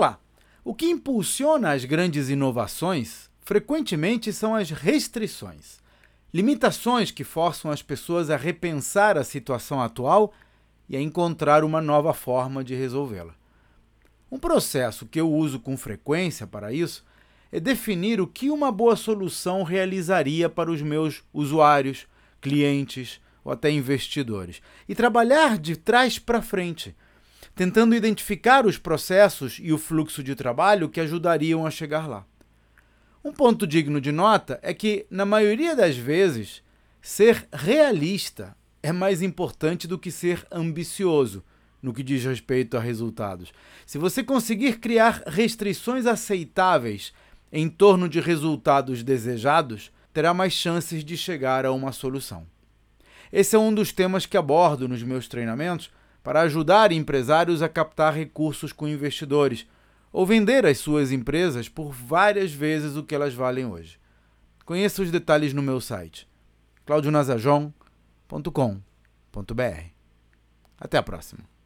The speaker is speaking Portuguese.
Vamos lá. O que impulsiona as grandes inovações frequentemente são as restrições, limitações que forçam as pessoas a repensar a situação atual e a encontrar uma nova forma de resolvê-la. Um processo que eu uso com frequência para isso é definir o que uma boa solução realizaria para os meus usuários, clientes ou até investidores e trabalhar de trás para frente, tentando identificar os processos e o fluxo de trabalho que ajudariam a chegar lá. Um ponto digno de nota é que, na maioria das vezes, ser realista é mais importante do que ser ambicioso no que diz respeito a resultados. Se você conseguir criar restrições aceitáveis em torno de resultados desejados, terá mais chances de chegar a uma solução. Esse é um dos temas que abordo nos meus treinamentos para ajudar empresários a captar recursos com investidores ou vender as suas empresas por várias vezes o que elas valem hoje. Conheça os detalhes no meu site claudionazajon.com.br. Até a próxima.